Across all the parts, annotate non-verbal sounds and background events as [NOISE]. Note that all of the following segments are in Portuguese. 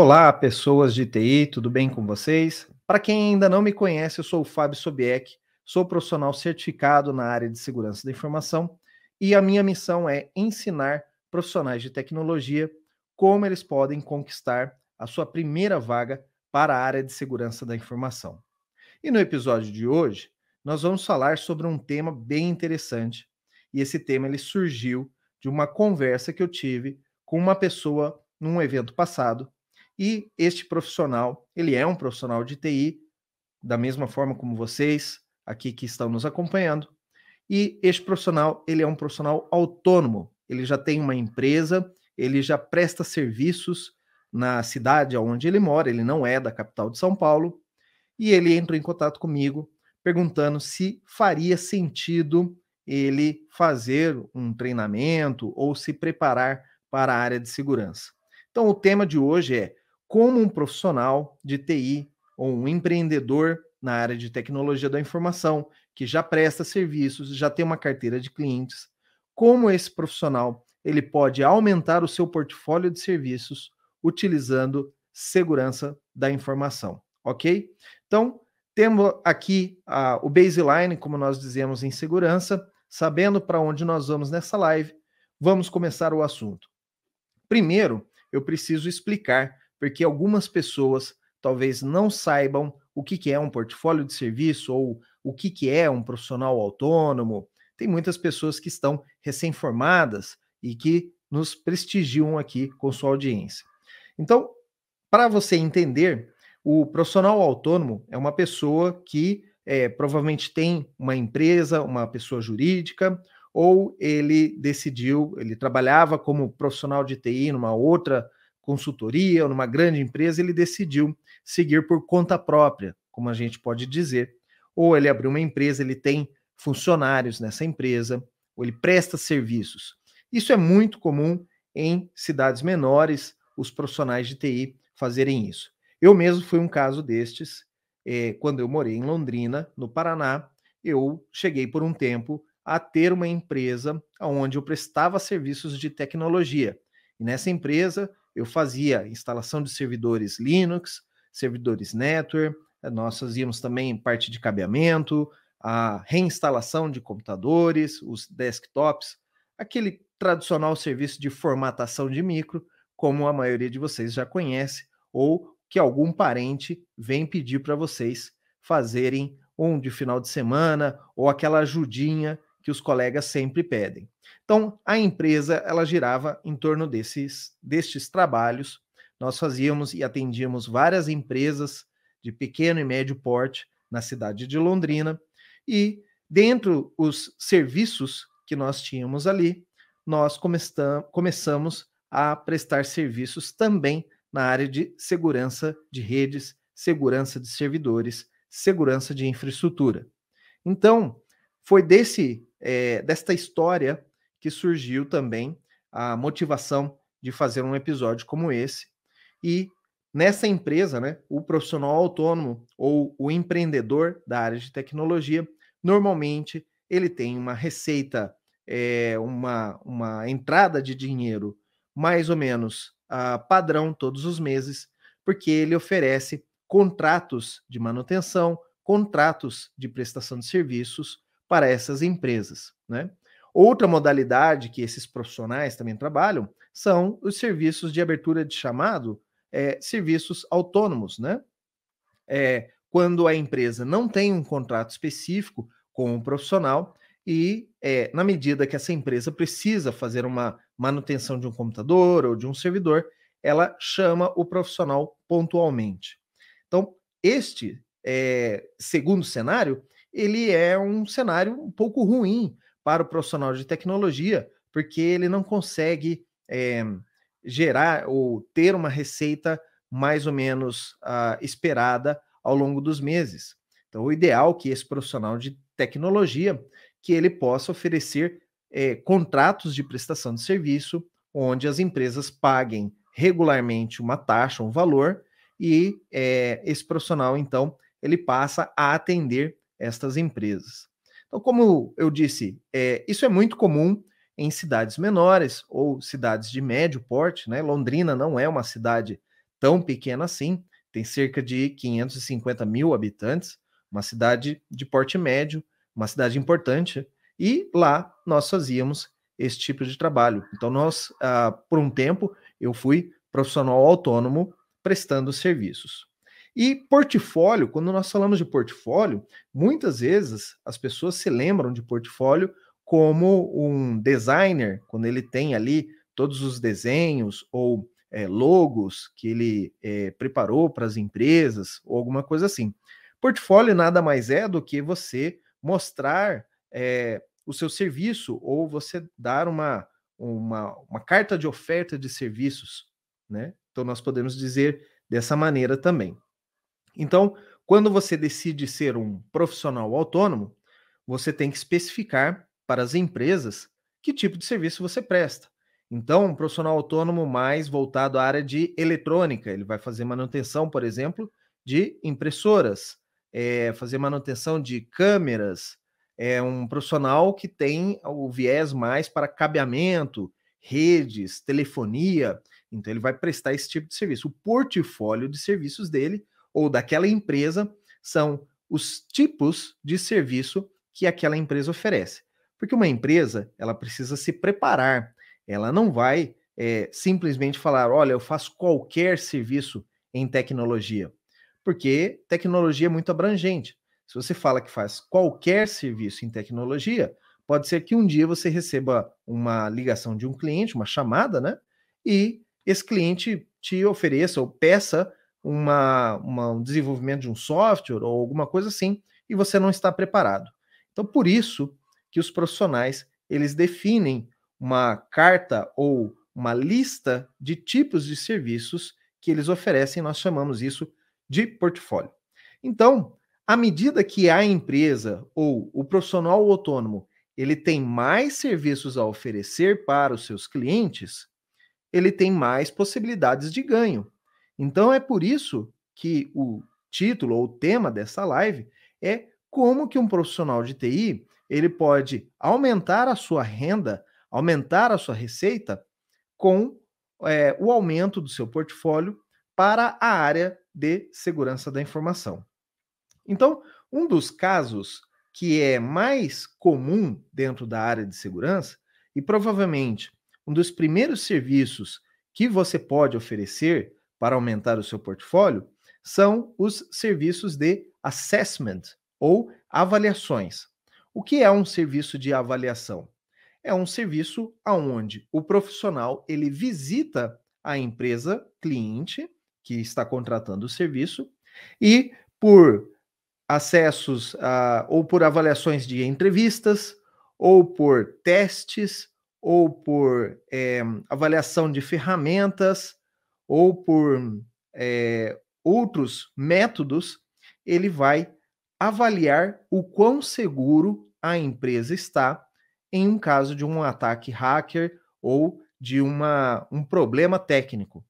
Olá, pessoas de TI, tudo bem com vocês? Para quem ainda não me conhece, eu sou o Fábio Sobieck, sou profissional certificado na área de segurança da informação e a minha missão é ensinar profissionais de tecnologia como eles podem conquistar a sua primeira vaga para a área de segurança da informação. E no episódio de hoje, nós vamos falar sobre um tema bem interessante. E esse tema ele surgiu de uma conversa que eu tive com uma pessoa num evento passado e este profissional, ele é um profissional de TI, da mesma forma como vocês aqui que estão nos acompanhando. E este profissional, ele é um profissional autônomo. Ele já tem uma empresa, ele já presta serviços na cidade onde ele mora, ele não é da capital de São Paulo, e ele entrou em contato comigo perguntando se faria sentido ele fazer um treinamento ou se preparar para a área de segurança. Então, o tema de hoje é como um profissional de TI ou um empreendedor na área de tecnologia da informação, que já presta serviços, já tem uma carteira de clientes, como esse profissional ele pode aumentar o seu portfólio de serviços utilizando segurança da informação, ok? Então, temos aqui o baseline, como nós dizemos em segurança, sabendo para onde nós vamos nessa live, vamos começar o assunto. Primeiro, eu preciso explicar porque algumas pessoas talvez não saibam o que, que é um portfólio de serviço ou o que, que é um profissional autônomo. Tem muitas pessoas que estão recém-formadas e que nos prestigiam aqui com sua audiência. Então, para você entender, o profissional autônomo é uma pessoa que é, provavelmente tem uma empresa, uma pessoa jurídica, ou ele decidiu, ele trabalhava como profissional de TI numa outra consultoria ou numa grande empresa, ele decidiu seguir por conta própria, como a gente pode dizer. Ou ele abriu uma empresa, ele tem funcionários nessa empresa, ou ele presta serviços. Isso é muito comum em cidades menores, os profissionais de TI fazerem isso. Eu mesmo fui um caso destes. Eh, quando eu morei em Londrina, no Paraná, eu cheguei por um tempo a ter uma empresa onde eu prestava serviços de tecnologia. E nessa empresa eu fazia instalação de servidores Linux, servidores network, eh, nós fazíamos também parte de cabeamento, a reinstalação de computadores, os desktops, aquele tradicional serviço de formatação de micro, como a maioria de vocês já conhece, ou que algum parente vem pedir para vocês fazerem um de final de semana, ou aquela ajudinha que os colegas sempre pedem. Então, a empresa ela girava em torno desses destes trabalhos. Nós fazíamos e atendíamos várias empresas de pequeno e médio porte na cidade de Londrina e dentro os serviços que nós tínhamos ali, nós começamos a prestar serviços também na área de segurança de redes, segurança de servidores, segurança de infraestrutura. Então, foi desse é, desta história que surgiu também a motivação de fazer um episódio como esse. E nessa empresa, né, o profissional autônomo ou o empreendedor da área de tecnologia, normalmente ele tem uma receita, é, uma, uma entrada de dinheiro mais ou menos uh, padrão todos os meses, porque ele oferece contratos de manutenção, contratos de prestação de serviços para essas empresas. Né? Outra modalidade que esses profissionais também trabalham são os serviços de abertura de chamado, é, serviços autônomos, né? É, quando a empresa não tem um contrato específico com o um profissional e, é, na medida que essa empresa precisa fazer uma manutenção de um computador ou de um servidor, ela chama o profissional pontualmente. Então, este é, segundo cenário, ele é um cenário um pouco ruim para o profissional de tecnologia, porque ele não consegue é, gerar ou ter uma receita mais ou menos uh, esperada ao longo dos meses. Então, o ideal é que esse profissional de tecnologia que ele possa oferecer é, contratos de prestação de serviço, onde as empresas paguem regularmente uma taxa, um valor, e é, esse profissional, então, ele passa a atender estas empresas. Então, como eu disse, é, isso é muito comum em cidades menores ou cidades de médio porte, né? Londrina não é uma cidade tão pequena assim, tem cerca de 550 mil habitantes, uma cidade de porte médio, uma cidade importante, e lá nós fazíamos esse tipo de trabalho. Então, nós, ah, por um tempo, eu fui profissional autônomo prestando serviços. E portfólio, quando nós falamos de portfólio, muitas vezes as pessoas se lembram de portfólio como um designer, quando ele tem ali todos os desenhos ou é, logos que ele é, preparou para as empresas ou alguma coisa assim. Portfólio nada mais é do que você mostrar é, o seu serviço ou você dar uma, uma, uma carta de oferta de serviços, né? Então nós podemos dizer dessa maneira também. Então, quando você decide ser um profissional autônomo, você tem que especificar para as empresas que tipo de serviço você presta. Então, um profissional autônomo mais voltado à área de eletrônica, ele vai fazer manutenção, por exemplo, de impressoras, é, fazer manutenção de câmeras, é um profissional que tem o viés mais para cabeamento, redes, telefonia, então ele vai prestar esse tipo de serviço. O portfólio de serviços dele ou daquela empresa são os tipos de serviço que aquela empresa oferece. Porque uma empresa, ela precisa se preparar ela não vai é, simplesmente falar: olha, eu faço qualquer serviço em tecnologia, porque tecnologia é muito abrangente. Se você fala que faz qualquer serviço em tecnologia, pode ser que um dia você receba uma ligação de um cliente, uma chamada, né? E esse cliente te ofereça ou peça uma, uma, um desenvolvimento de um software ou alguma coisa assim, e você não está preparado. Então, por isso que os profissionais eles definem uma carta ou uma lista de tipos de serviços que eles oferecem, nós chamamos isso de portfólio. Então, à medida que a empresa ou o profissional autônomo ele tem mais serviços a oferecer para os seus clientes, ele tem mais possibilidades de ganho. Então é por isso que o título ou o tema dessa live é como que um profissional de TI ele pode aumentar a sua renda aumentar a sua receita com é, o aumento do seu portfólio para a área de segurança da informação. Então, um dos casos que é mais comum dentro da área de segurança, e provavelmente um dos primeiros serviços que você pode oferecer para aumentar o seu portfólio, são os serviços de assessment ou avaliações. O que é um serviço de avaliação? é um serviço aonde o profissional ele visita a empresa cliente que está contratando o serviço e por acessos a, ou por avaliações de entrevistas ou por testes ou por é, avaliação de ferramentas ou por é, outros métodos, ele vai avaliar o quão seguro a empresa está em um caso de um ataque hacker ou de uma, um problema técnico.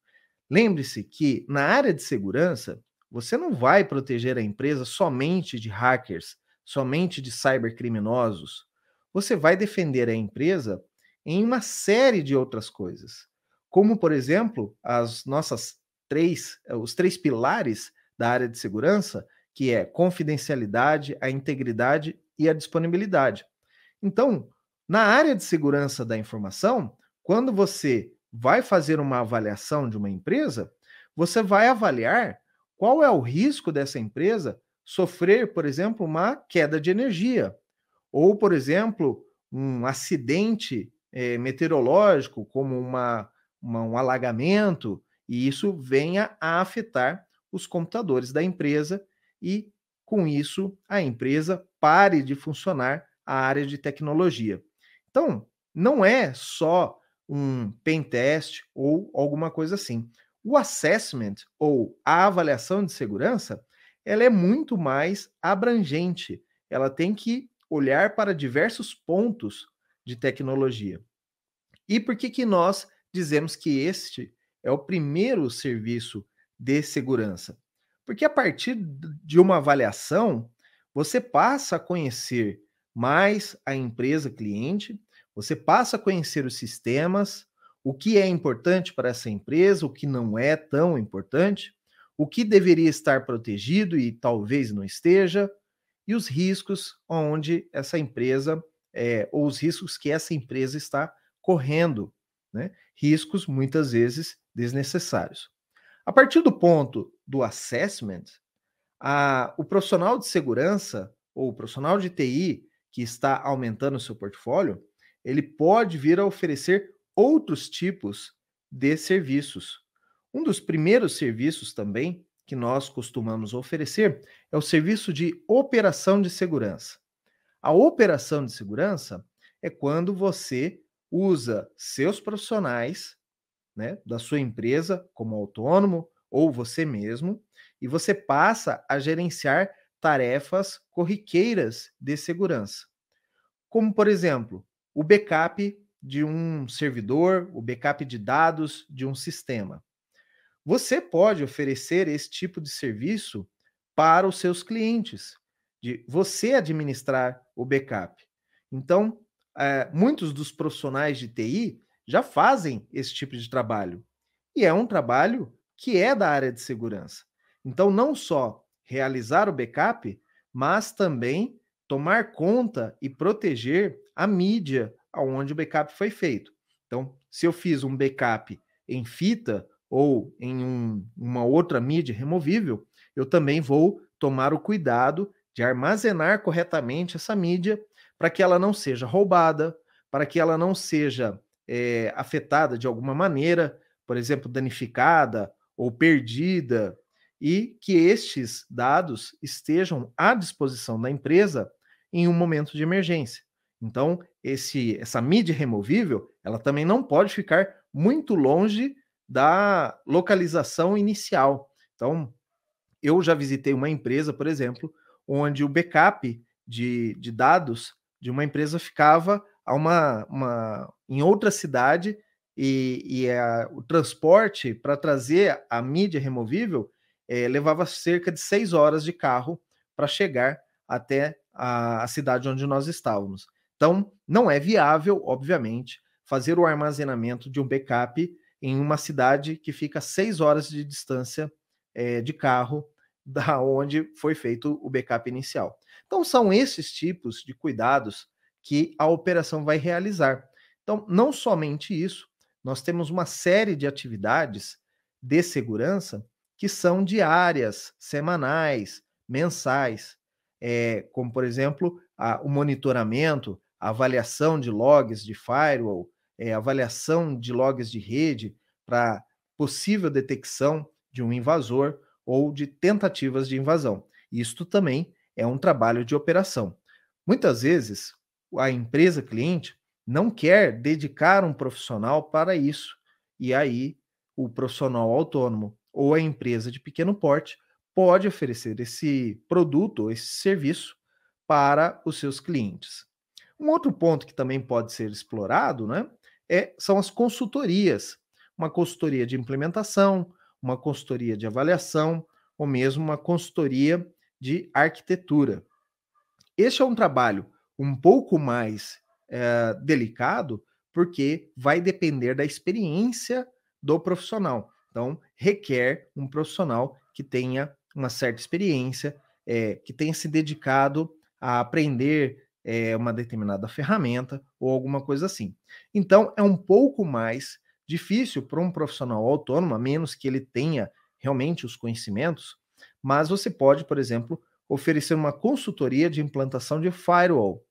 Lembre-se que na área de segurança, você não vai proteger a empresa somente de hackers, somente de cybercriminosos. Você vai defender a empresa em uma série de outras coisas, como por exemplo, as nossas três, os três pilares da área de segurança, que é confidencialidade, a integridade e a disponibilidade. Então, na área de segurança da informação, quando você vai fazer uma avaliação de uma empresa, você vai avaliar qual é o risco dessa empresa sofrer, por exemplo, uma queda de energia, ou, por exemplo, um acidente é, meteorológico, como uma, uma, um alagamento, e isso venha a afetar os computadores da empresa e, com isso, a empresa pare de funcionar a área de tecnologia. Então, não é só um pen test ou alguma coisa assim. O assessment ou a avaliação de segurança, ela é muito mais abrangente. Ela tem que olhar para diversos pontos de tecnologia. E por que que nós dizemos que este é o primeiro serviço de segurança? Porque a partir de uma avaliação, você passa a conhecer mais a empresa cliente, você passa a conhecer os sistemas, o que é importante para essa empresa, o que não é tão importante, o que deveria estar protegido e talvez não esteja, e os riscos onde essa empresa, é, ou os riscos que essa empresa está correndo, né? riscos muitas vezes desnecessários. A partir do ponto do assessment, a, o profissional de segurança ou o profissional de TI que está aumentando o seu portfólio, ele pode vir a oferecer outros tipos de serviços. Um dos primeiros serviços também que nós costumamos oferecer é o serviço de operação de segurança. A operação de segurança é quando você usa seus profissionais, né, da sua empresa como autônomo ou você mesmo, e você passa a gerenciar tarefas corriqueiras de segurança. Como, por exemplo, o backup de um servidor, o backup de dados de um sistema. Você pode oferecer esse tipo de serviço para os seus clientes, de você administrar o backup. Então, é, muitos dos profissionais de TI já fazem esse tipo de trabalho. E é um trabalho que é da área de segurança. Então, não só realizar o backup, mas também tomar conta e proteger a mídia aonde o backup foi feito. Então, se eu fiz um backup em fita ou em um, uma outra mídia removível, eu também vou tomar o cuidado de armazenar corretamente essa mídia para que ela não seja roubada, para que ela não seja é, afetada de alguma maneira, por exemplo, danificada ou perdida, e que estes dados estejam à disposição da empresa em um momento de emergência. Então, esse, essa mídia removível, ela também não pode ficar muito longe da localização inicial. Então, eu já visitei uma empresa, por exemplo, onde o backup de, de dados de uma empresa ficava a uma, uma, em outra cidade e, e a, o transporte para trazer a mídia removível é, levava cerca de seis horas de carro para chegar até a, a cidade onde nós estávamos. Então, não é viável, obviamente, fazer o armazenamento de um backup em uma cidade que fica seis horas de distância é, de carro [LAUGHS] da onde foi feito o backup inicial. Então, são esses tipos de cuidados que a operação vai realizar. Então, não somente isso, nós temos uma série de atividades de segurança que são diárias, semanais, mensais, é, como, por exemplo, a, o monitoramento, a avaliação de logs de firewall, é, avaliação de logs de rede para possível detecção de um invasor ou de tentativas de invasão. Isto também é um trabalho de operação. Muitas vezes, a empresa cliente não quer dedicar um profissional para isso, e aí o profissional autônomo ou a empresa de pequeno porte pode oferecer esse produto esse serviço para os seus clientes. Um outro ponto que também pode ser explorado né, é, são as consultorias. Uma consultoria de implementação, uma consultoria de avaliação ou mesmo uma consultoria de arquitetura. Este é um trabalho um pouco mais é, delicado, porque vai depender da experiência do profissional. Então, requer um profissional que tenha uma certa experiência, é, que tenha se dedicado a aprender é, uma determinada ferramenta ou alguma coisa assim. Então, é um pouco mais difícil para um profissional autônomo, a menos que ele tenha realmente os conhecimentos, mas você pode, por exemplo, oferecer uma consultoria de implantação de firewall,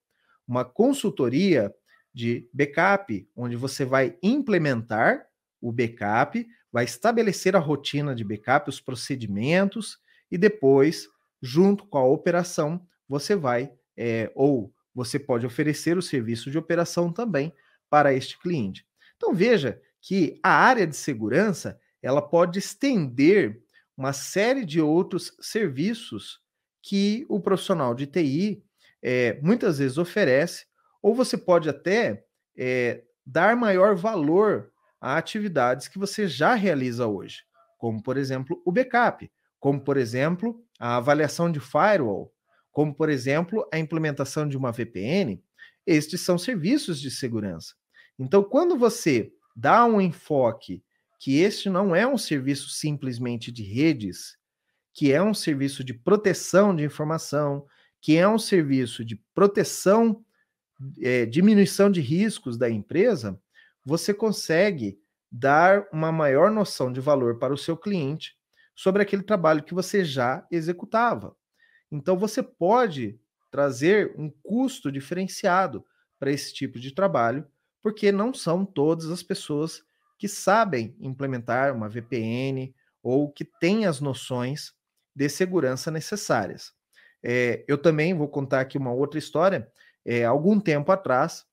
uma consultoria de backup, onde você vai implementar o backup, vai estabelecer a rotina de backup, os procedimentos, e depois, junto com a operação, você vai, é, ou você pode oferecer o serviço de operação também para este cliente. Então veja que a área de segurança ela pode estender uma série de outros serviços que o profissional de TI é, muitas vezes oferece, ou você pode até é, dar maior valor a atividades que você já realiza hoje, como por exemplo o backup, como por exemplo a avaliação de firewall, como por exemplo a implementação de uma VPN. Estes são serviços de segurança. Então, quando você dá um enfoque que este não é um serviço simplesmente de redes, que é um serviço de proteção de informação, que é um serviço de proteção, é, diminuição de riscos da empresa, você consegue dar uma maior noção de valor para o seu cliente sobre aquele trabalho que você já executava. Então, você pode trazer um custo diferenciado para esse tipo de trabalho, porque não são todas as pessoas que sabem implementar uma VPN ou que têm as noções de segurança necessárias. É, eu também vou contar aqui uma outra história. É, algum tempo atrás,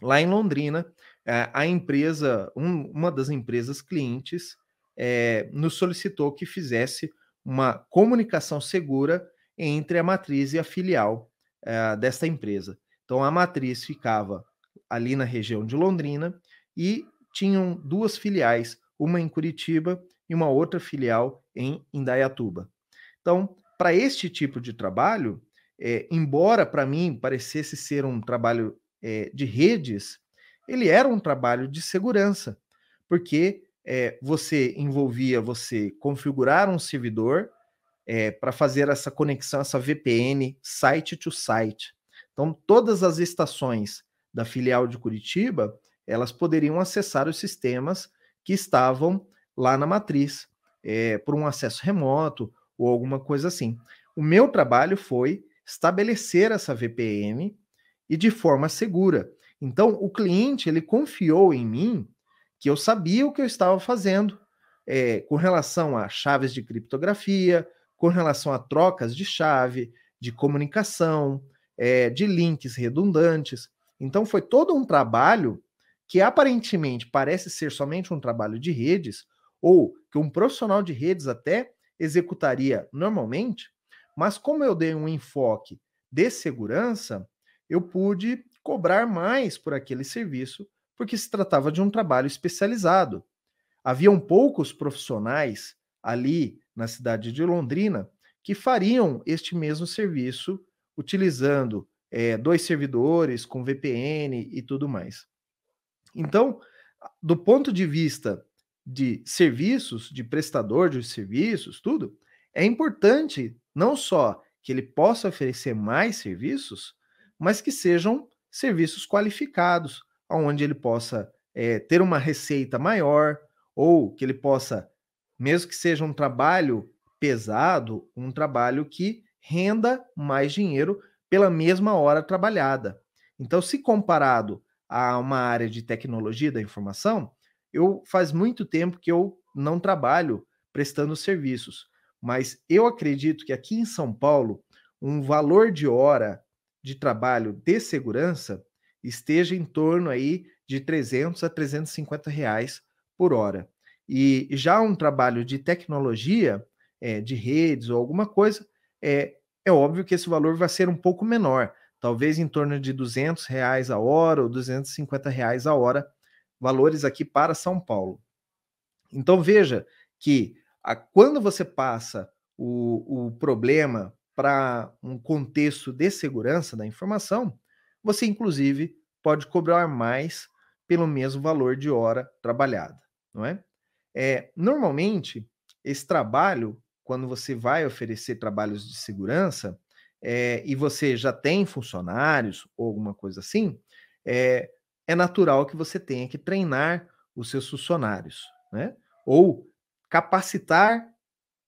lá em Londrina, é, a empresa, um, uma das empresas clientes, é, nos solicitou que fizesse uma comunicação segura entre a matriz e a filial é, desta empresa. Então, a matriz ficava ali na região de Londrina e tinham duas filiais, uma em Curitiba e uma outra filial em Indaiatuba. Então, para este tipo de trabalho, é, embora para mim parecesse ser um trabalho é, de redes, ele era um trabalho de segurança, porque é, você envolvia você configurar um servidor para fazer essa conexão, essa VPN site to site. Então, todas as estações da filial de Curitiba, elas poderiam acessar os sistemas que estavam lá na matriz, por um acesso remoto ou alguma coisa assim. O meu trabalho foi estabelecer essa VPN e de forma segura. Então, o cliente ele confiou em mim que eu sabia o que eu estava fazendo é, com relação a chaves de criptografia, com relação a trocas de chave, de comunicação, é, de links redundantes. Então, foi todo um trabalho que aparentemente parece ser somente um trabalho de redes, ou que um profissional de redes até executaria normalmente, mas como eu dei um enfoque de segurança, eu pude cobrar mais por aquele serviço, porque se tratava de um trabalho especializado. Haviam poucos profissionais ali na cidade de Londrina que fariam este mesmo serviço utilizando é, dois servidores com VPN e tudo mais. Então, do ponto de vista de serviços, de prestador de serviços, tudo, é importante não só que ele possa oferecer mais serviços, mas que sejam serviços qualificados, onde ele possa é, ter uma receita maior, ou que ele possa, mesmo que seja um trabalho pesado, um trabalho que renda mais dinheiro pela mesma hora trabalhada. Então, se comparado a uma área de tecnologia da informação, eu faz muito tempo que eu não trabalho prestando serviços, mas eu acredito que aqui em São Paulo, um valor de hora de trabalho de segurança esteja em torno aí de 300 a 350 reais por hora. E já um trabalho de tecnologia, é, de redes ou alguma coisa, é, é óbvio que esse valor vai ser um pouco menor, talvez em torno de 200 reais a hora ou 250 reais a hora, valores aqui para São Paulo. Então veja que a, quando você passa o, o problema para um contexto de segurança da informação, você inclusive pode cobrar mais pelo mesmo valor de hora trabalhada, não é? é normalmente esse trabalho, quando você vai oferecer trabalhos de segurança é, e você já tem funcionários ou alguma coisa assim, é, é natural que você tenha que treinar os seus funcionários, né? Ou capacitar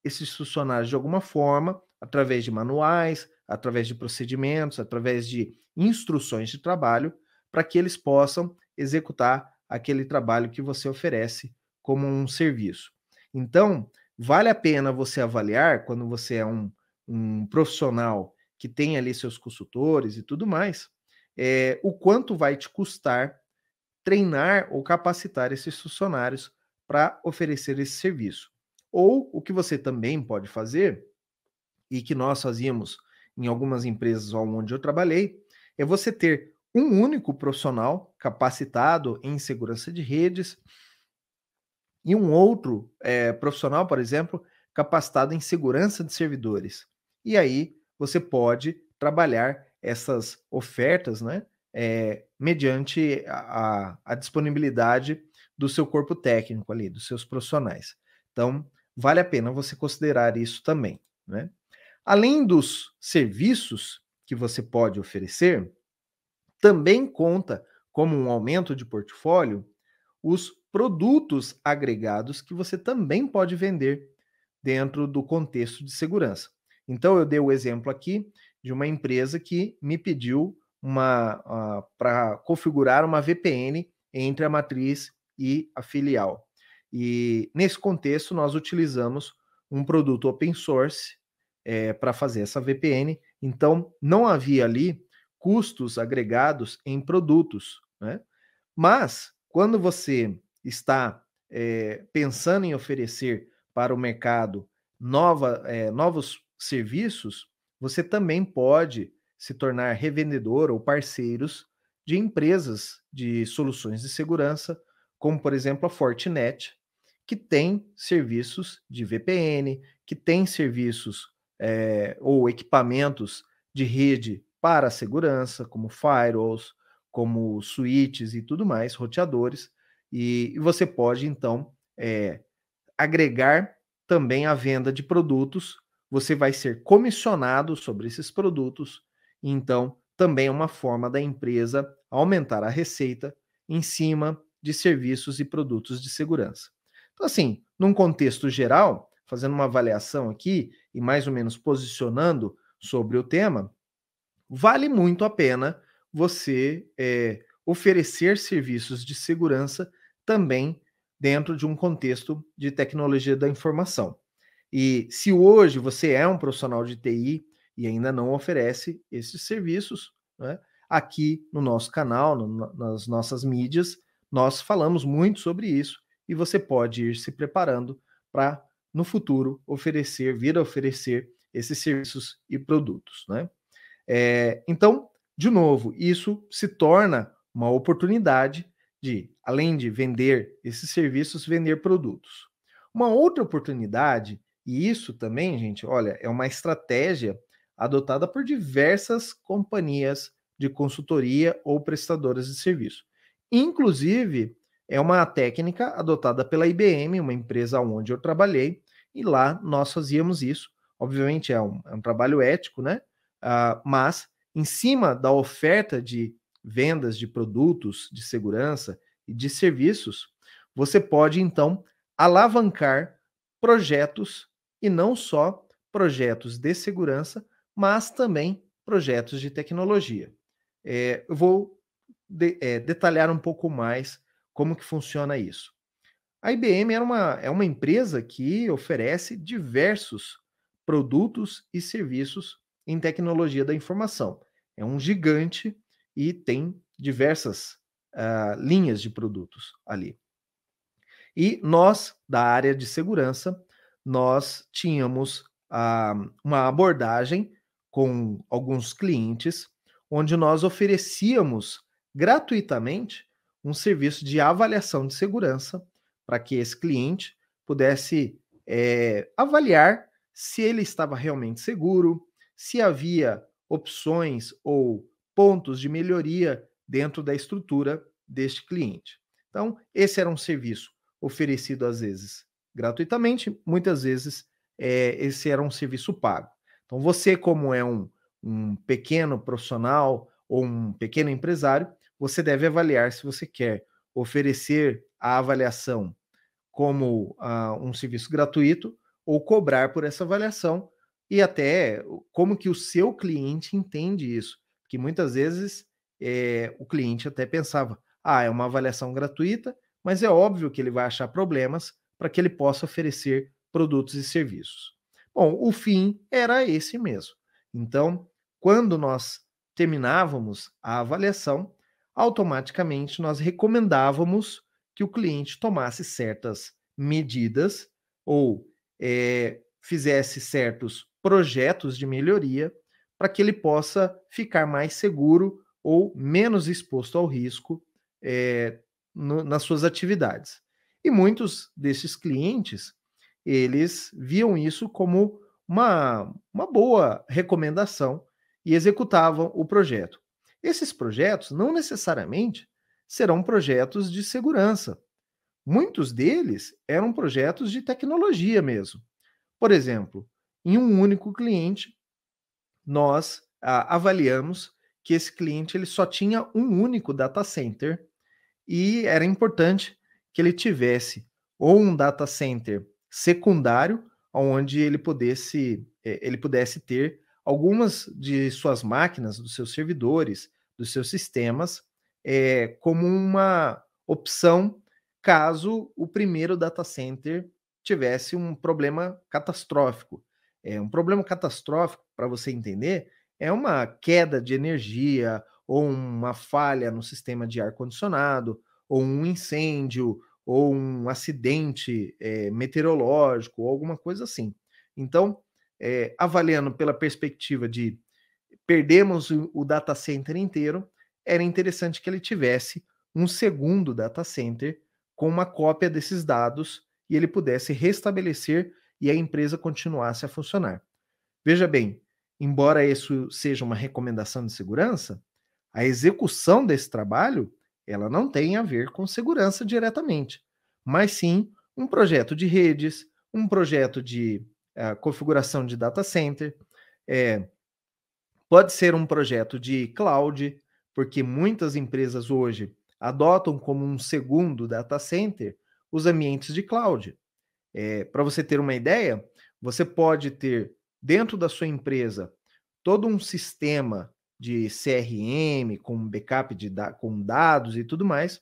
esses funcionários de alguma forma, através de manuais, através de procedimentos, através de instruções de trabalho, para que eles possam executar aquele trabalho que você oferece como um serviço. Então, vale a pena você avaliar, quando você é um, um profissional que tem ali seus consultores e tudo mais, é, o quanto vai te custar treinar ou capacitar esses funcionários para oferecer esse serviço. Ou o que você também pode fazer, e que nós fazíamos em algumas empresas onde eu trabalhei, é você ter um único profissional capacitado em segurança de redes e um outro é, profissional, por exemplo, capacitado em segurança de servidores. E aí você pode trabalhar essas ofertas, né, é, mediante a, a, disponibilidade do seu corpo técnico ali, dos seus profissionais. Então, vale a pena você considerar isso também. Né? Além dos serviços que você pode oferecer, também conta como um aumento de portfólio os produtos agregados que você também pode vender dentro do contexto de segurança. Então, eu dei o exemplo aqui de uma empresa que me pediu uma uh, para configurar uma VPN entre a matriz e a filial. E nesse contexto, nós utilizamos um produto open source é, para fazer essa VPN. Então, não havia ali custos agregados em produtos. Né? Mas, quando você está é, pensando em oferecer para o mercado nova, é, novos serviços, você também pode se tornar revendedor ou parceiros de empresas de soluções de segurança, como por exemplo a Fortinet, que tem serviços de VPN, que tem serviços é, ou equipamentos de rede para a segurança, como firewalls, como switches e tudo mais, roteadores, e, e você pode então é, agregar também a venda de produtos. Você vai ser comissionado sobre esses produtos então, também é uma forma da empresa aumentar a receita em cima de serviços e produtos de segurança. Então, assim, num contexto geral, fazendo uma avaliação aqui e mais ou menos posicionando sobre o tema, vale muito a pena você é, oferecer serviços de segurança também dentro de um contexto de tecnologia da informação. E se hoje você é um profissional de TI e ainda não oferece esses serviços. Né? Aqui no nosso canal, no, nas nossas mídias, nós falamos muito sobre isso e você pode ir se preparando para, no futuro, oferecer, vir a oferecer esses serviços e produtos. Né? É, então, de novo, isso se torna uma oportunidade de, além de vender esses serviços, vender produtos. Uma outra oportunidade, e isso também, gente, olha, é uma estratégia adotada por diversas companhias de consultoria ou prestadoras de serviço. Inclusive, é uma técnica adotada pela IBM, uma empresa onde eu trabalhei, e lá nós fazíamos isso. Obviamente é um, é um trabalho ético, né? Uh, mas em cima da oferta de vendas de produtos de segurança e de serviços, você pode então alavancar projetos e não só projetos de segurança, mas também projetos de tecnologia. É, eu vou de, é, detalhar um pouco mais como que funciona isso. A IBM é uma, é uma empresa que oferece diversos produtos e serviços em tecnologia da informação. É um gigante e tem diversas uh, linhas de produtos ali. E nós, da área de segurança, nós tínhamos uh, uma abordagem com alguns clientes, onde nós oferecíamos gratuitamente um serviço de avaliação de segurança para que esse cliente pudesse é, avaliar se ele estava realmente seguro, se havia opções ou pontos de melhoria dentro da estrutura deste cliente. Então, esse era um serviço oferecido às vezes gratuitamente, muitas vezes é, esse era um serviço pago. Então, você, como é um, um pequeno profissional ou um pequeno empresário, você deve avaliar se você quer oferecer a avaliação como uh, um serviço gratuito ou cobrar por essa avaliação e até como que o seu cliente entende isso, que muitas vezes é, o cliente até pensava, ah, é uma avaliação gratuita, mas é óbvio que ele vai achar problemas para que ele possa oferecer produtos e serviços. Bom, o fim era esse mesmo. Então, quando nós terminávamos a avaliação, automaticamente nós recomendávamos que o cliente tomasse certas medidas ou é, fizesse certos projetos de melhoria para que ele possa ficar mais seguro ou menos exposto ao risco é, no, nas suas atividades. E muitos desses clientes eles viam isso como uma, uma boa recomendação e executavam o projeto. Esses projetos não necessariamente serão projetos de segurança. muitos deles eram projetos de tecnologia mesmo. Por exemplo, em um único cliente, nós avaliamos que esse cliente ele só tinha um único data center e era importante que ele tivesse ou um data center secundário, onde ele pudesse, eh, ele pudesse ter algumas de suas máquinas, dos seus servidores, dos seus sistemas, é, como uma opção caso o primeiro data center tivesse um problema catastrófico. É, um problema catastrófico, para você entender, é uma queda de energia, ou uma falha no sistema de ar-condicionado, ou um incêndio, ou um acidente é, meteorológico, ou alguma coisa assim. Então, é, avaliando pela perspectiva de perdemos o, o data center inteiro, era interessante que ele tivesse um segundo data center com uma cópia desses dados e ele pudesse restabelecer e a empresa continuasse a funcionar. Veja bem, embora isso seja uma recomendação de segurança, a execução desse trabalho ela não tem a ver com segurança diretamente, mas sim um projeto de redes, um projeto de uh, configuração de data center, é, pode ser um projeto de cloud, porque muitas empresas hoje adotam como um segundo data center os ambientes de cloud. É, Para você ter uma ideia, você pode ter dentro da sua empresa todo um sistema de CRM com backup de com dados e tudo mais,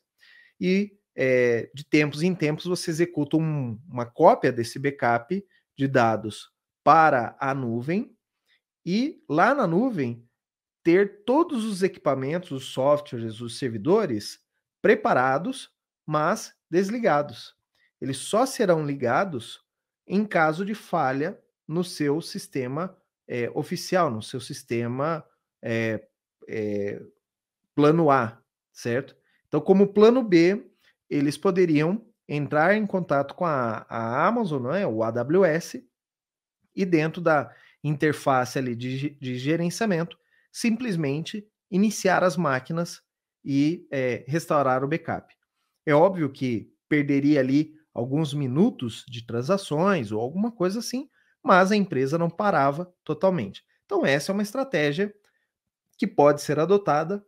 e é, de tempos em tempos você executa um, uma cópia desse backup de dados para a nuvem e lá na nuvem ter todos os equipamentos, os softwares, os servidores preparados, mas desligados. Eles só serão ligados em caso de falha no seu sistema é, oficial, no seu sistema é, é, plano A, certo? Então, como plano B, eles poderiam entrar em contato com a, a Amazon, não é? o AWS, e dentro da interface ali de, de gerenciamento, simplesmente iniciar as máquinas e é, restaurar o backup. É óbvio que perderia ali alguns minutos de transações ou alguma coisa assim, mas a empresa não parava totalmente. Então, essa é uma estratégia que pode ser adotada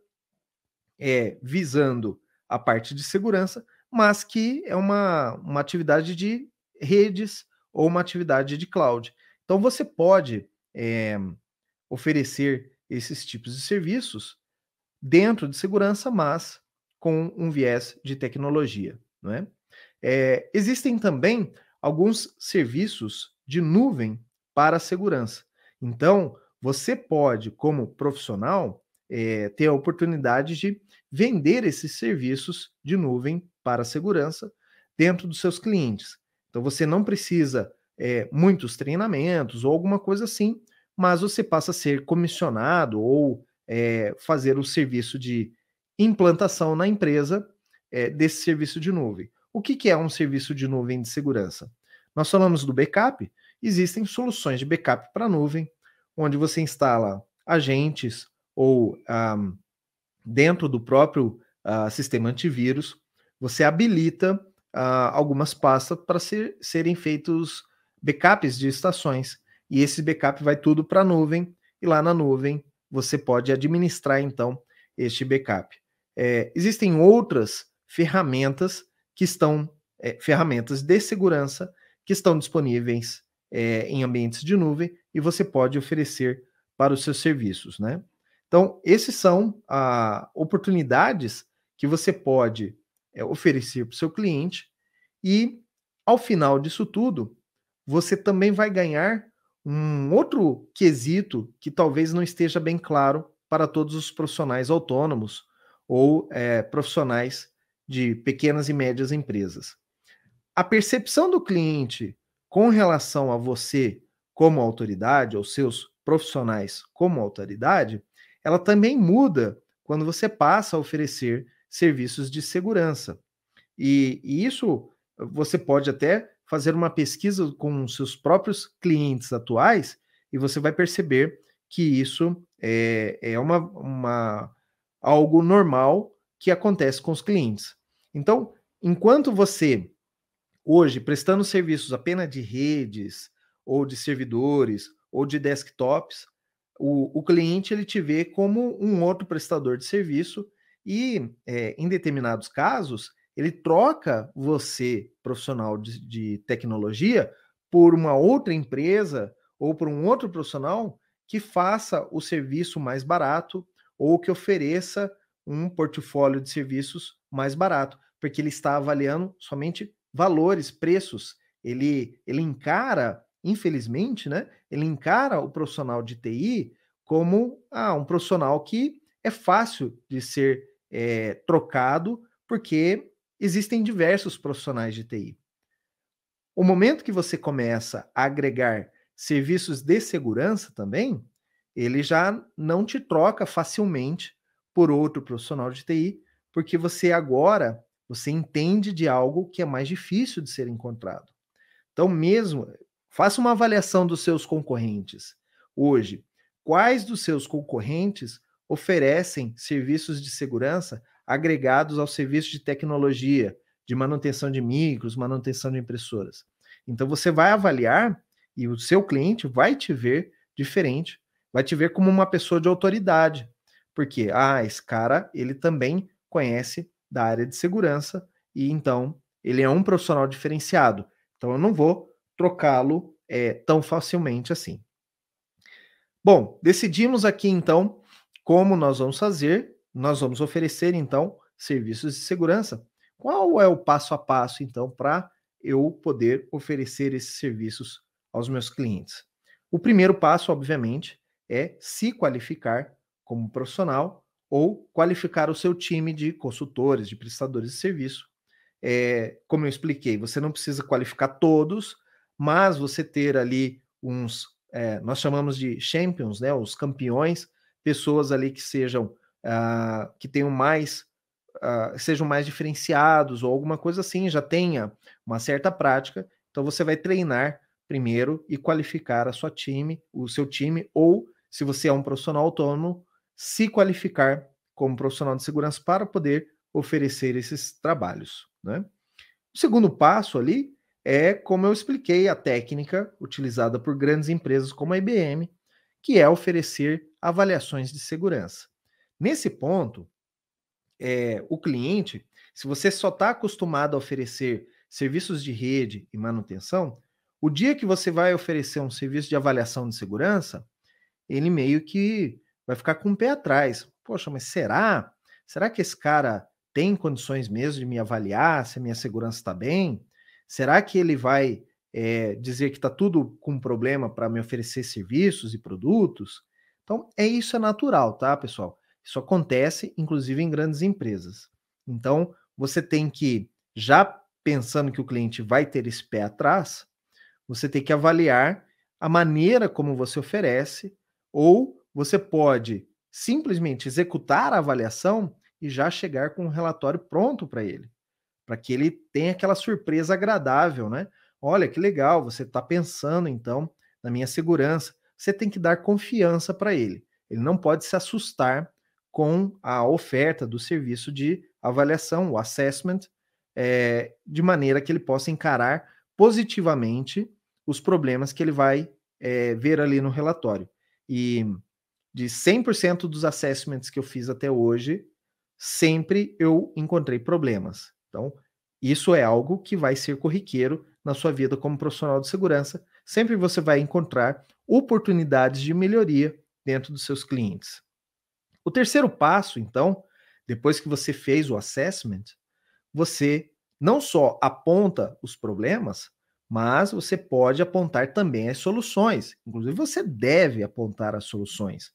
é, visando a parte de segurança, mas que é uma, uma atividade de redes ou uma atividade de cloud. Então, você pode é, oferecer esses tipos de serviços dentro de segurança, mas com um viés de tecnologia. Não é? É, existem também alguns serviços de nuvem para segurança. Então, você pode, como profissional, é, ter a oportunidade de vender esses serviços de nuvem para segurança dentro dos seus clientes. Então, você não precisa é, muitos treinamentos ou alguma coisa assim, mas você passa a ser comissionado ou é, fazer o serviço de implantação na empresa é, desse serviço de nuvem. O que, que é um serviço de nuvem de segurança? Nós falamos do backup, existem soluções de backup para nuvem, onde você instala agentes ou um, dentro do próprio uh, sistema antivírus, você habilita uh, algumas pastas para ser, serem feitos backups de estações. E esse backup vai tudo para a nuvem, e lá na nuvem você pode administrar então este backup. É, existem outras ferramentas que estão, é, ferramentas de segurança que estão disponíveis é, em ambientes de nuvem e você pode oferecer para os seus serviços, né? Então, esses são ah, oportunidades que você pode é, oferecer para o seu cliente e, ao final disso tudo, você também vai ganhar um outro quesito que talvez não esteja bem claro para todos os profissionais autônomos ou é, profissionais de pequenas e médias empresas. A percepção do cliente com relação a você como autoridade, aos seus profissionais como autoridade, ela também muda quando você passa a oferecer serviços de segurança. E, e isso você pode até fazer uma pesquisa com seus próprios clientes atuais e você vai perceber que isso é, é uma, uma, algo normal que acontece com os clientes. Então, enquanto você hoje, prestando serviços apenas de redes, ou de servidores, ou de desktops, o, o cliente ele te vê como um outro prestador de serviço e, é, em determinados casos, ele troca você, profissional de, de tecnologia, por uma outra empresa ou por um outro profissional que faça o serviço mais barato ou que ofereça um portfólio de serviços mais barato, porque ele está avaliando somente valores, preços. Ele, ele encara, infelizmente, né? Ele encara o profissional de TI como ah, um profissional que é fácil de ser é, trocado, porque existem diversos profissionais de TI. O momento que você começa a agregar serviços de segurança também, ele já não te troca facilmente por outro profissional de TI, porque você agora você entende de algo que é mais difícil de ser encontrado. Então, mesmo, faça uma avaliação dos seus concorrentes. Hoje, quais dos seus concorrentes oferecem serviços de segurança agregados ao serviço de tecnologia, de manutenção de micros, manutenção de impressoras? Então, você vai avaliar e o seu cliente vai te ver diferente, vai te ver como uma pessoa de autoridade. Porque, ah, esse cara, ele também conhece da área de segurança e então ele é um profissional diferenciado. Então eu não vou trocá-lo é, tão facilmente assim. Bom, decidimos aqui então como nós vamos fazer. Nós vamos oferecer então serviços de segurança. Qual é o passo a passo então para eu poder oferecer esses serviços aos meus clientes? O primeiro passo, obviamente, é se qualificar como profissional ou qualificar o seu time de consultores, de prestadores de serviço. É, como eu expliquei, você não precisa qualificar todos, mas você ter ali uns, é, nós chamamos de champions, né, os campeões, pessoas ali que sejam, uh, que tenham mais, uh, sejam mais diferenciados ou alguma coisa assim, já tenha uma certa prática, então você vai treinar primeiro e qualificar a sua time, o seu time, ou se você é um profissional autônomo, se qualificar como profissional de segurança para poder oferecer esses trabalhos. Né? O segundo passo ali é, como eu expliquei, a técnica utilizada por grandes empresas como a IBM, que é oferecer avaliações de segurança. Nesse ponto, é, o cliente, se você só está acostumado a oferecer serviços de rede e manutenção, o dia que você vai oferecer um serviço de avaliação de segurança, ele meio que vai ficar com o pé atrás. Poxa, mas será? Será que esse cara tem condições mesmo de me avaliar se a minha segurança está bem? Será que ele vai é, dizer que está tudo com problema para me oferecer serviços e produtos? Então, é isso é natural, tá, pessoal? Isso acontece, inclusive, em grandes empresas. Então, você tem que, já pensando que o cliente vai ter esse pé atrás, você tem que avaliar a maneira como você oferece ou você pode simplesmente executar a avaliação e já chegar com um relatório pronto para ele, para que ele tenha aquela surpresa agradável, né? Olha que legal, você está pensando então na minha segurança. Você tem que dar confiança para ele. Ele não pode se assustar com a oferta do serviço de avaliação, o assessment, é, de maneira que ele possa encarar positivamente os problemas que ele vai é, ver ali no relatório. E de 100% dos assessments que eu fiz até hoje, sempre eu encontrei problemas. Então, isso é algo que vai ser corriqueiro na sua vida como profissional de segurança. Sempre você vai encontrar oportunidades de melhoria dentro dos seus clientes. O terceiro passo, então, depois que você fez o assessment, você não só aponta os problemas, mas você pode apontar também as soluções. Inclusive, você deve apontar as soluções.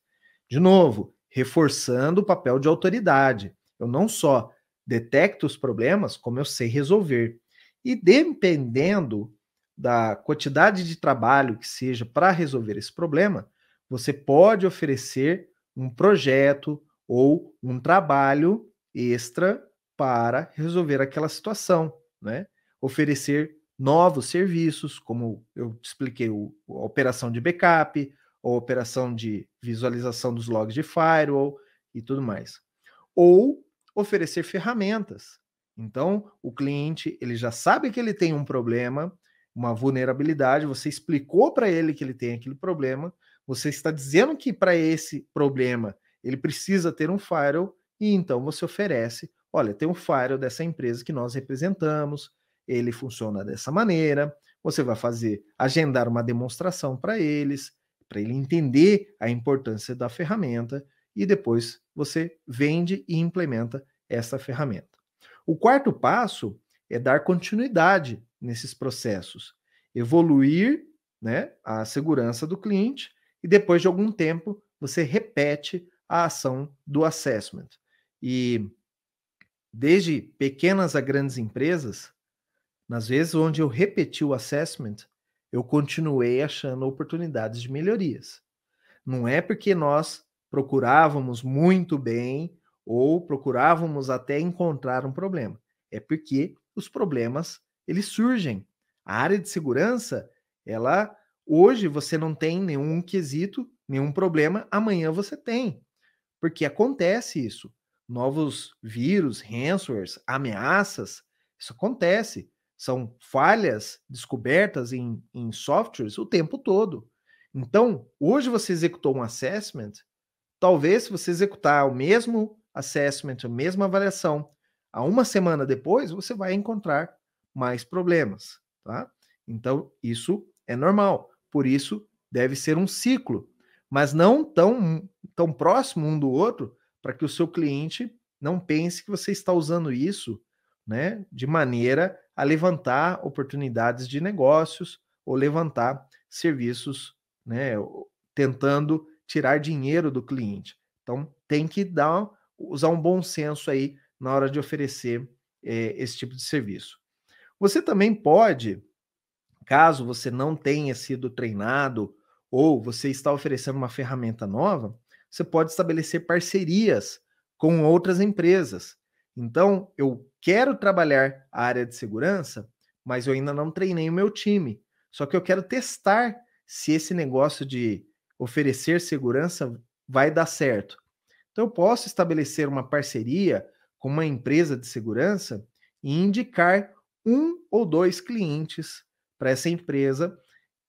De novo, reforçando o papel de autoridade. Eu não só detecto os problemas, como eu sei resolver. E dependendo da quantidade de trabalho que seja para resolver esse problema, você pode oferecer um projeto ou um trabalho extra para resolver aquela situação, né? Oferecer novos serviços, como eu expliquei, o, a operação de backup, ou operação de visualização dos logs de firewall e tudo mais. Ou oferecer ferramentas. Então, o cliente, ele já sabe que ele tem um problema, uma vulnerabilidade, você explicou para ele que ele tem aquele problema, você está dizendo que para esse problema ele precisa ter um firewall e então você oferece, olha, tem um firewall dessa empresa que nós representamos, ele funciona dessa maneira, você vai fazer, agendar uma demonstração para eles, para ele entender a importância da ferramenta e depois você vende e implementa essa ferramenta. O quarto passo é dar continuidade nesses processos, evoluir né, a segurança do cliente e depois de algum tempo você repete a ação do assessment. E desde pequenas a grandes empresas, nas vezes onde eu repeti o assessment, eu continuei achando oportunidades de melhorias. Não é porque nós procurávamos muito bem ou procurávamos até encontrar um problema. É porque os problemas eles surgem. A área de segurança, ela hoje você não tem nenhum quesito, nenhum problema, amanhã você tem. Porque acontece isso. Novos vírus, ransomwares, ameaças, isso acontece. São falhas descobertas em, em softwares o tempo todo. Então, hoje você executou um assessment, talvez se você executar o mesmo assessment, a mesma avaliação, a uma semana depois, você vai encontrar mais problemas, tá? Então, isso é normal. Por isso, deve ser um ciclo, mas não tão, tão próximo um do outro para que o seu cliente não pense que você está usando isso né, de maneira a levantar oportunidades de negócios ou levantar serviços, né, tentando tirar dinheiro do cliente. Então, tem que dar, usar um bom senso aí na hora de oferecer é, esse tipo de serviço. Você também pode, caso você não tenha sido treinado ou você está oferecendo uma ferramenta nova, você pode estabelecer parcerias com outras empresas. Então, eu quero trabalhar a área de segurança, mas eu ainda não treinei o meu time. Só que eu quero testar se esse negócio de oferecer segurança vai dar certo. Então, eu posso estabelecer uma parceria com uma empresa de segurança e indicar um ou dois clientes para essa empresa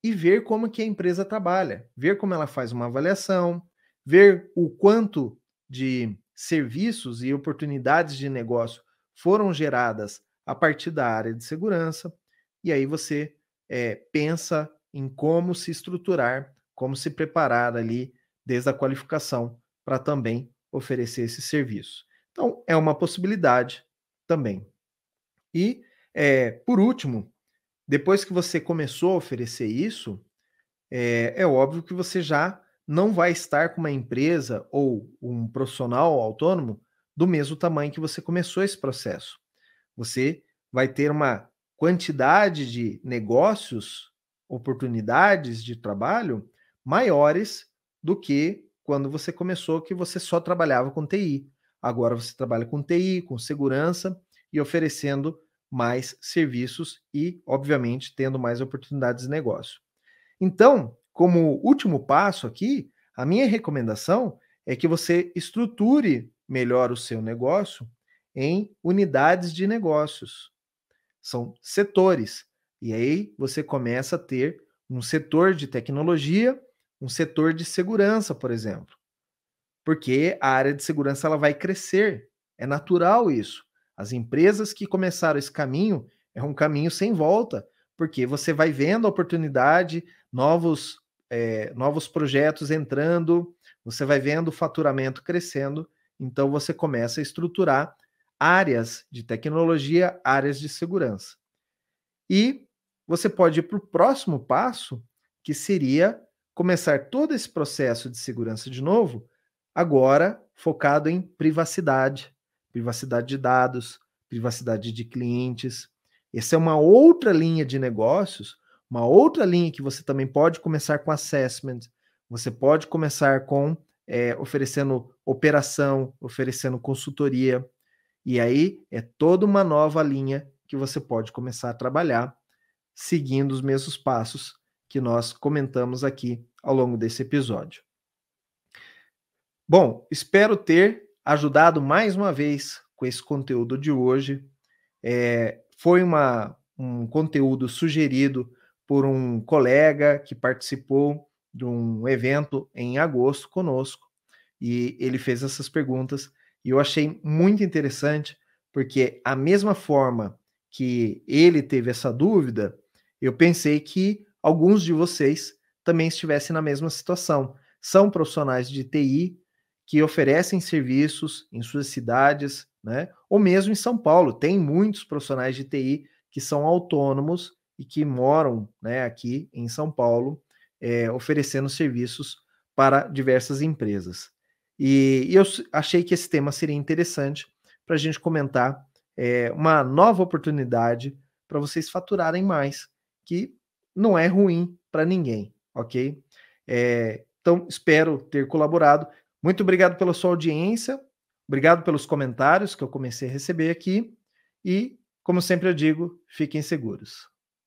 e ver como que a empresa trabalha, ver como ela faz uma avaliação, ver o quanto de serviços e oportunidades de negócio foram geradas a partir da área de segurança, e aí você é, pensa em como se estruturar, como se preparar ali desde a qualificação para também oferecer esse serviço. Então, é uma possibilidade também. E, é, por último, depois que você começou a oferecer isso, é, é óbvio que você já não vai estar com uma empresa ou um profissional autônomo do mesmo tamanho que você começou esse processo. Você vai ter uma quantidade de negócios, oportunidades de trabalho maiores do que quando você começou, que você só trabalhava com TI. Agora você trabalha com TI, com segurança e oferecendo mais serviços e, obviamente, tendo mais oportunidades de negócio. Então, como último passo aqui, a minha recomendação é que você estruture melhor o seu negócio em unidades de negócios. São setores. E aí você começa a ter um setor de tecnologia, um setor de segurança, por exemplo. Porque a área de segurança ela vai crescer. É natural isso. As empresas que começaram esse caminho é um caminho sem volta, porque você vai vendo a oportunidade, novos é, novos projetos entrando, você vai vendo o faturamento crescendo, então você começa a estruturar áreas de tecnologia, áreas de segurança. E você pode ir para o próximo passo, que seria começar todo esse processo de segurança de novo, agora focado em privacidade, privacidade de dados, privacidade de clientes. Essa é uma outra linha de negócios uma outra linha que você também pode começar com assessment, você pode começar com é, oferecendo operação, oferecendo consultoria, e aí é toda uma nova linha que você pode começar a trabalhar, seguindo os mesmos passos que nós comentamos aqui ao longo desse episódio. Bom, espero ter ajudado mais uma vez com esse conteúdo de hoje. É, foi uma, um conteúdo sugerido por um colega que participou de um evento em agosto conosco e ele fez essas perguntas e eu achei muito interessante porque a mesma forma que ele teve essa dúvida, eu pensei que alguns de vocês também estivessem na mesma situação. São profissionais de TI que oferecem serviços em suas cidades, né? Ou mesmo em São Paulo, tem muitos profissionais de TI que são autônomos e que moram, né, aqui em São Paulo, é, oferecendo serviços para diversas empresas. E, e, eu achei que esse tema seria interessante para a gente comentar é, uma nova oportunidade para vocês faturarem mais, que não é ruim para ninguém, ok? É, então, espero ter colaborado. Muito obrigado pela sua audiência, obrigado pelos comentários que eu comecei a receber aqui e, como sempre eu digo, fiquem seguros.